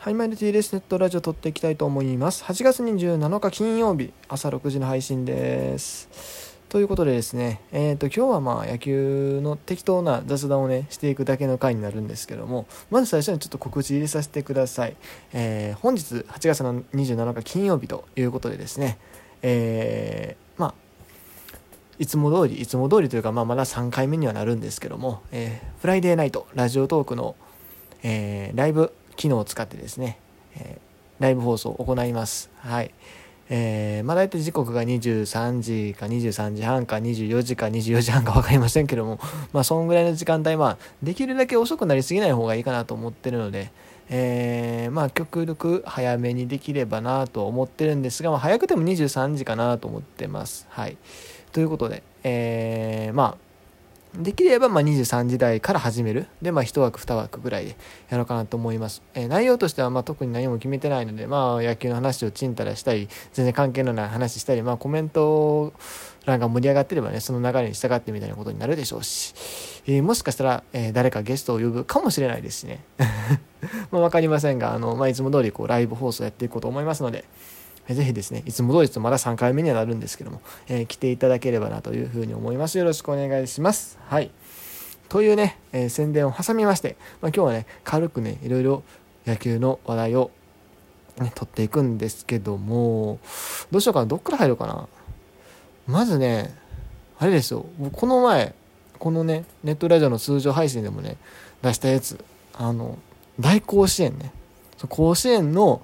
はい、マイル T レスネットラジオ撮っていきたいと思います。8月27日金曜日、朝6時の配信です。ということでですね、えっ、と、今日はまあ野球の適当な雑談をね、していくだけの回になるんですけども、まず最初にちょっと告知入れさせてください。えー本日8月の27日金曜日ということでですね、えーまあ、いつも通り、いつも通りというか、まあ、まだ3回目にはなるんですけども、えーフライデーナイト、ラジオトークの、えーライブ機能を使ってですね、えーライブ放送を行います。はい。えーまあ大体時刻が23時か23時半か24時か24時半か分かりませんけども、まあそんぐらいの時間帯、まあできるだけ遅くなりすぎない方がいいかなと思ってるので、えーまあ極力早めにできればなと思ってるんですが、まあ早くても23時かなと思ってます。はい。ということで、えーまあできればま23時台から始める。で、まあ1枠2枠ぐらいでやろうかなと思います。えー内容としてはま特に何も決めてないので、まあ野球の話をちんたらしたり、全然関係のない話したり、まあコメント欄が盛り上がってればね、その流れに従ってみたいなことになるでしょうし、えーもしかしたら、え誰かゲストを呼ぶかもしれないですしね。まあわかりませんが、あの、まあいつも通りこうライブ放送やっていこうと思いますので、えーぜひですね、いつも通りとまだ3回目にはなるんですけども、えー来ていただければなというふうに思います。よろしくお願いします。はい。というね、えー宣伝を挟みまして、まあ、今日はね、軽くね、いろいろ野球の話題を、ね、取っていくんですけども、どうしようかな、どっから入ろうかな。まずね、あれですよ、この前、このね、ネットラジオの通常配信でもね、出したやつ、あの、大甲子園ね。甲子園の、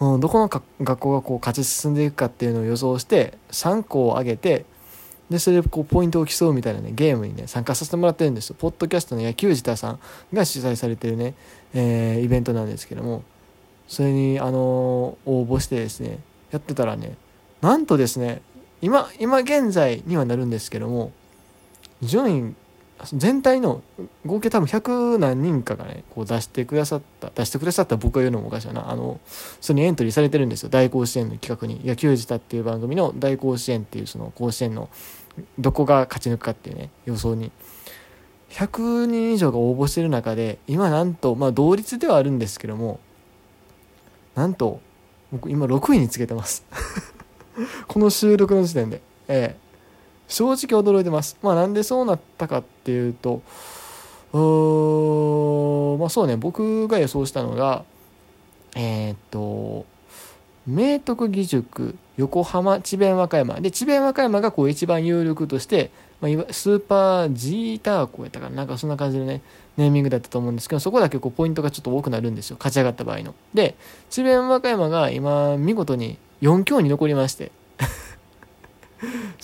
うん、どこの学校がこう勝ち進んでいくかっていうのを予想して、3校を挙げて、で、それでこうポイントを競うみたいなね、ゲームにね、参加させてもらってるんですよ。ポッドキャストの野球自体さんが主催されてるね、えーイベントなんですけども、それに、あのー応募してですね、やってたらね、なんとですね、今、今現在にはなるんですけども、順位、全体の合計多分100何人かがね、こう出してくださった、出してくださった僕が言うのもおかしいな、あの、それにエントリーされてるんですよ。大甲子園の企画に。野球自体っていう番組の大甲子園っていうその甲子園のどこが勝ち抜くかっていうね、予想に。100人以上が応募してる中で、今なんと、まあ同率ではあるんですけども、なんと、僕今6位につけてます。この収録の時点で。ええ正直驚いてます。まあなんでそうなったかっていうと、うー、まあそうね、僕が予想したのが、えーっと、明徳義塾、横浜、智弁和歌山。で、智弁和歌山がこう一番有力として、まあ、スーパージーターコやったかななんかそんな感じのね、ネーミングだったと思うんですけど、そこだけこうポイントがちょっと多くなるんですよ。勝ち上がった場合の。で、智弁和歌山が今、見事に4強に残りまして。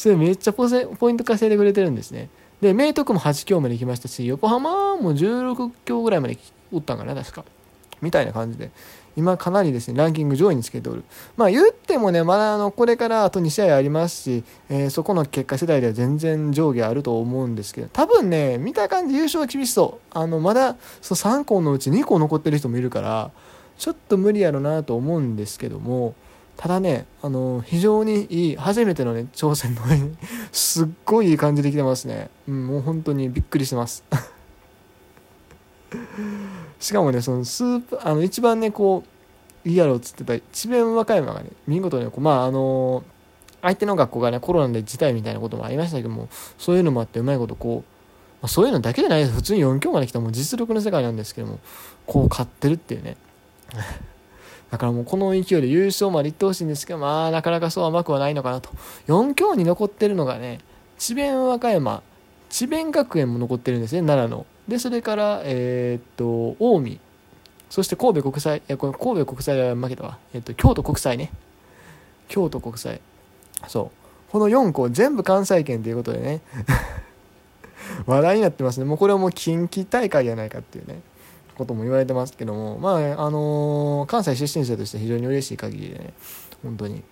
それめっちゃポセポイント稼いでくれてるんですね。で、明徳も8強まで行きましたし、横浜も16強ぐらいまでおったんかな、確か。みたいな感じで。今かなりですね、ランキング上位につけておる。まあ言ってもね、まだあの、これからあと2試合ありますし、えーそこの結果次第では全然上下あると思うんですけど、多分ね、見た感じ優勝は厳しそう。あの、まだ、その3校のうち2校残ってる人もいるから、ちょっと無理やろなと思うんですけども、ただね、あの、非常にいい、初めてのね、挑戦の上に、すっごいいい感じできてますね。うん、もう本当にびっくりしてます。しかもね、そのスーパー、あの、一番ね、こう、いいやろっつってた、智弁和歌山がね、見事にね、こうまあ、あの相手の学校がね、コロナで辞退みたいなこともありましたけども、そういうのもあって、うまいことこう、まあ、そういうのだけじゃないです。普通に4強まで来たもう実力の世界なんですけども、こう勝ってるっていうね。だからもうこの勢いで優勝まで行ってほしいんですけど、まあなかなかそう甘くはないのかなと。4強に残ってるのがね、智弁和歌山、智弁学園も残ってるんですね、奈良の。で、それから、えーっと、近江、そして神戸国際、え、これ神戸国際は負けたわ。えっと、京都国際ね。京都国際。そう。この4校全部関西圏ということでね。話題になってますね。もうこれはもう近畿大会じゃないかっていうね。ことも言われてますけども、まあ、あの関西出身者として非常に嬉しい限りでね、本当に。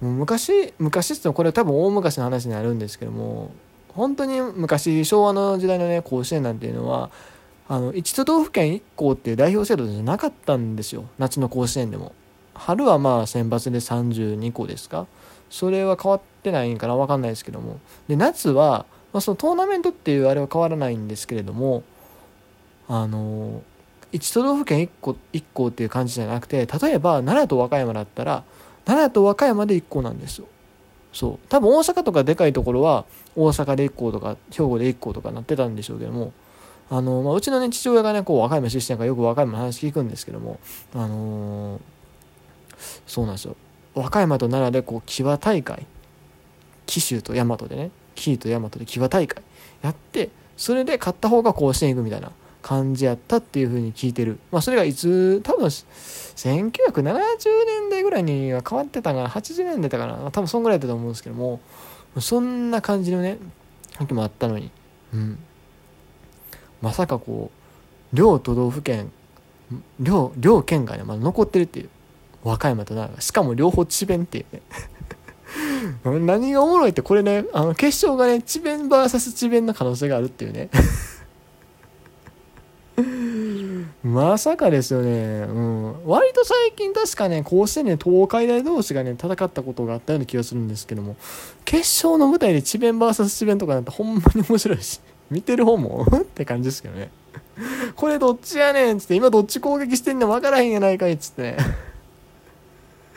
もう昔、昔って言ってもこれ多分大昔の話になるんですけども、本当に昔、昭和の時代のね、甲子園なんていうのは、あの、1都道府県1校っていう代表制度じゃなかったんですよ。夏の甲子園でも。春はまあ選抜で32校ですかそれは変わってないんかなわかんないですけども。で、夏は、まあ、そのトーナメントっていうあれは変わらないんですけれども、あの、1都道府県1個 ,1 個っていう感じじゃなくて例えば奈良と和歌山だったら奈良と和歌山で1個なんですよ。そう。多分大阪とかでかいところは大阪で1個とか兵庫で1個とかなってたんでしょうけどもあの、まあ、うちのね父親がねこう和歌山出身だからよく和歌山の話聞くんですけどもあのー、そうなんですよ。和歌山と奈良でこう騎馬大会紀州と大和でね紀伊と大和で騎馬大会やってそれで勝った方が甲子園行くみたいな。感じやったっていう風に聞いてる。まあそれがいつ、多分1970年代ぐらいには変わってたかな、80年代だかな、多分そんぐらいだと思うんですけども、そんな感じのね、時もあったのに、うん。まさかこう、両都道府県、両、両県がね、まだ残ってるっていう。和歌山と奈良。しかも両方智弁っていうね。何がおもろいってこれね、あの決勝がね、智弁 VS 智弁の可能性があるっていうね。まさかですよね。うん。割と最近確かね、甲子園で東海大同士がね、戦ったことがあったような気がするんですけども、決勝の舞台で智弁 VS 智弁とかなんてほんまに面白いし、見てる方も って感じですけどね。これどっちやねんつって、今どっち攻撃してんの分からへんやないかいつってね。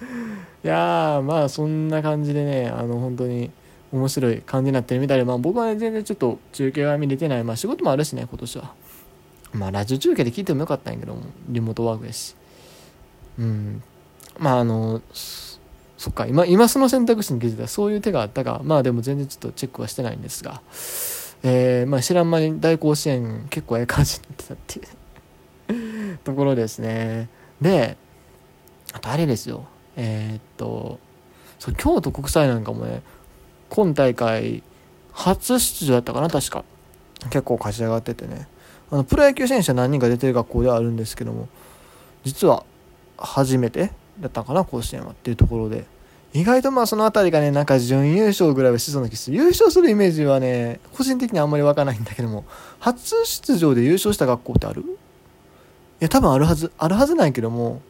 いやー、まあそんな感じでね、あの本当に面白い感じになってるみたいで、まあ僕はね、全然ちょっと中継は見れてない。まあ仕事もあるしね、今年は。まあラジオ中継で聞いてもよかったんやけどもリモートワークやし。うん。まああのそっか。今今その選択肢に気づいたらそういう手があったか。まあでも全然ちょっとチェックはしてないんですが。えー、まあ知らん間に大甲子園結構ええ感じになってたっていう ところですね。であとあれですよ。えー、っとそう京都国際なんかもね今大会初出場だったかな確か。結構勝ち上がっててね。あのプロ野球選手は何人か出てる学校ではあるんですけども実は初めてだったかな甲子園はっていうところで。意外とまあその辺りがねなんか準優勝ぐらいはしそうな気する。優勝するイメージはね個人的にはあんまり湧かないんだけども初出場で優勝した学校ってある？いや多分あるはずあるはずないけども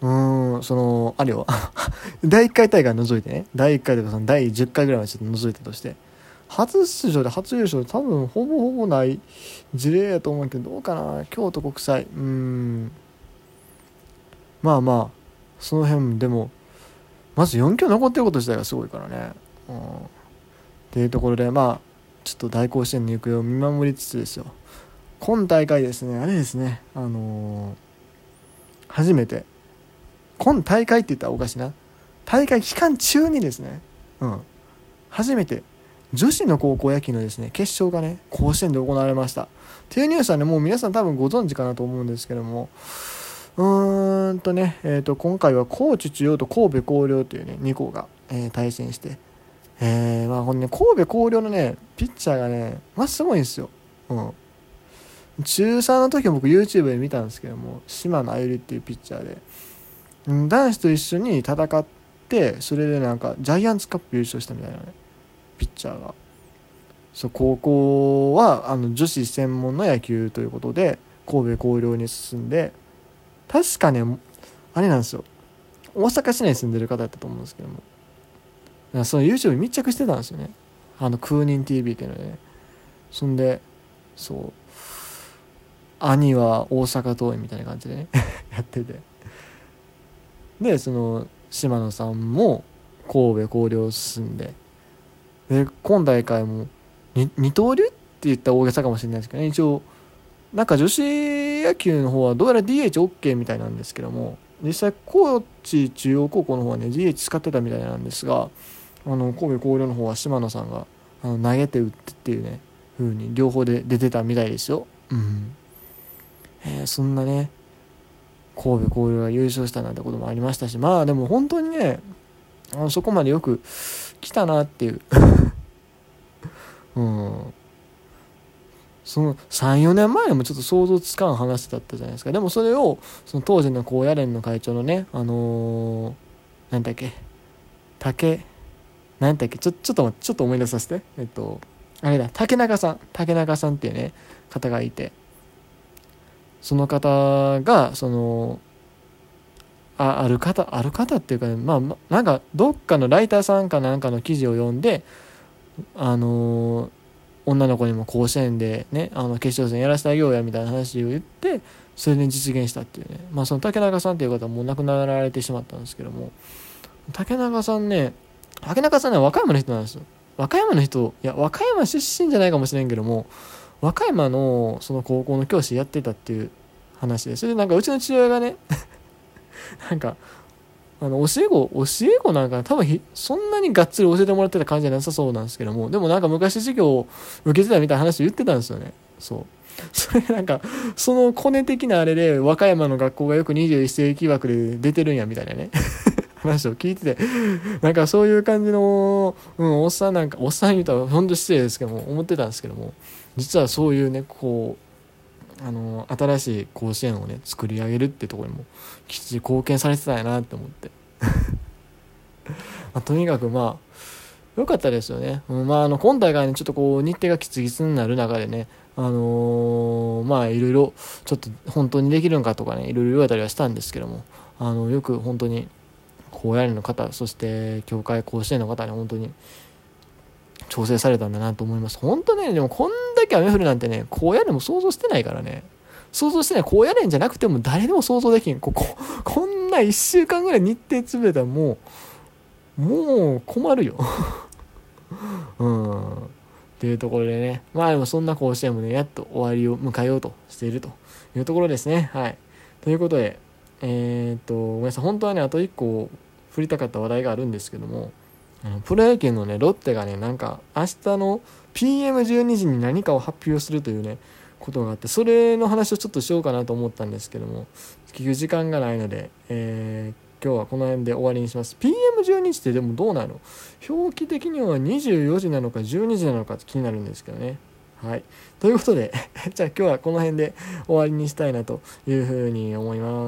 うーんそのあれよ 第1回大会除いてね第1回とかその第10回ぐらいはちょっと除いたとして初出場で初優勝多分ほぼほぼない事例やと思うけどどうかな。京都国際。うん。まあまあその辺でもまず4強残ってること自体がすごいからね、うん、っていうところでまあちょっと大甲子園の行方を見守りつつですよ。今大会ですね。あれですね。あのー、初めて。今大会って言ったらおかしいな。大会期間中にですね。うん。初めて女子の高校野球のですね、決勝がね、甲子園で行われました。っていうニュースはね、もう皆さん多分ご存知かなと思うんですけども、うーんとね、えー、と今回は高知中央と神戸弘陵というね、2校が、えー、対戦して、えー、まあこのね、神戸弘陵のね、ピッチャーがね、まあすごいんですよ。うん。中3の時僕 YouTube で見たんですけども、島野あゆりっていうピッチャーで、男子と一緒に戦って、それでなんかジャイアンツカップ優勝したみたいなね。ピッチャーが。そう高校はあの女子専門の野球ということで神戸弘陵に進んで確かねあれなんですよ。大阪市内に住んでる方だったと思うんですけども。その YouTube に密着してたんですよね。あの空人 TV っていうのでね。そんでそう兄は大阪桐蔭みたいな感じでね やってて。でその島野さんも神戸弘陵進んで。で今大会も二刀流って言ったら大げさかもしれないですけどね一応なんか女子野球の方はどうやら DHOK みたいなんですけども実際高知中央高校の方はね DH 使ってたみたいなんですがあの神戸弘陵の方は島野さんがあの投げて打ってっていうね風に両方で出てたみたいですよ。うんえー、そんなね神戸弘陵が優勝したなんてこともありましたしまあでも本当にねあのそこまでよく来たなっていう。うん。その34年前もちょっと想像つかん話だったじゃないですか。でもそれをその当時の高野連の会長のねあのー、何だっけ？竹？何だっけ？ちょちょっとちょっと思い出させて。えっとあれだ。竹中さん。竹中さんっていうね方がいて。その方がそのあある方ある方っていうか、ね、まあなんかどっかのライターさんかなんかの記事を読んであのー、女の子にも甲子園でねあの決勝戦やらせてあげようやみたいな話を言ってそれで実現したっていうね。まあその竹中さんっていう方はもう亡くなられてしまったんですけども。竹中さんね竹中さんね和歌山の人なんですよ。和歌山の人いや和歌山出身じゃないかもしれんけども和歌山のその高校の教師やってたっていう話でそれでなんかうちの父親がねなんかあの教え子教え子なんか多分そんなにがっつり教えてもらってた感じじゃなさそうなんですけどもでもなんか昔授業を受けてたみたいな話を言ってたんですよね。そう。それなんかそのコネ的なあれで和歌山の学校がよく21世紀枠で出てるんやみたいなね。話を聞いてて。なんかそういう感じの、うん、おっさんなんかおっさん言うたらほんと失礼ですけども思ってたんですけども実はそういうねこうあの新しい甲子園をね作り上げるってとこにもきっちり貢献されてたんやなって思って。まあ、とにかくまあ良かったですよね、うん、まああの今大会ねちょっとこう日程がきつきつになる中でねあのー、まあいろいろちょっと本当にできるのかとかねいろいろ言われたりはしたんですけどもあのよく本当に高野連の方そして協会甲子園の方に本当に調整されたんだなと思います。本当ねでもこんだけ雨降るなんてね高野連も想像してないからね。想像してない。高野連じゃなくても誰でも想像できん。こここんな1週間ぐらい日程潰れたらもうもう困るよ。うん。っていうところでね。まあでもそんな甲子園もねやっと終わりを迎えようとしていると。いうところですね。はい。ということでえー、っとごめんなさい。本当はねあと1個振りたかった話題があるんですけども。プロ野球のねロッテがねなんか明日の PM12 時に何かを発表するというねことがあってそれの話をちょっとしようかなと思ったんですけども結局時間がないので、えー、今日はこの辺で終わりにします PM12 時ってでもどうなの？表記的には24時なのか12時なのか気になるんですけどねはい。ということで、じゃあ今日はこの辺で終わりにしたいなというふうに思います。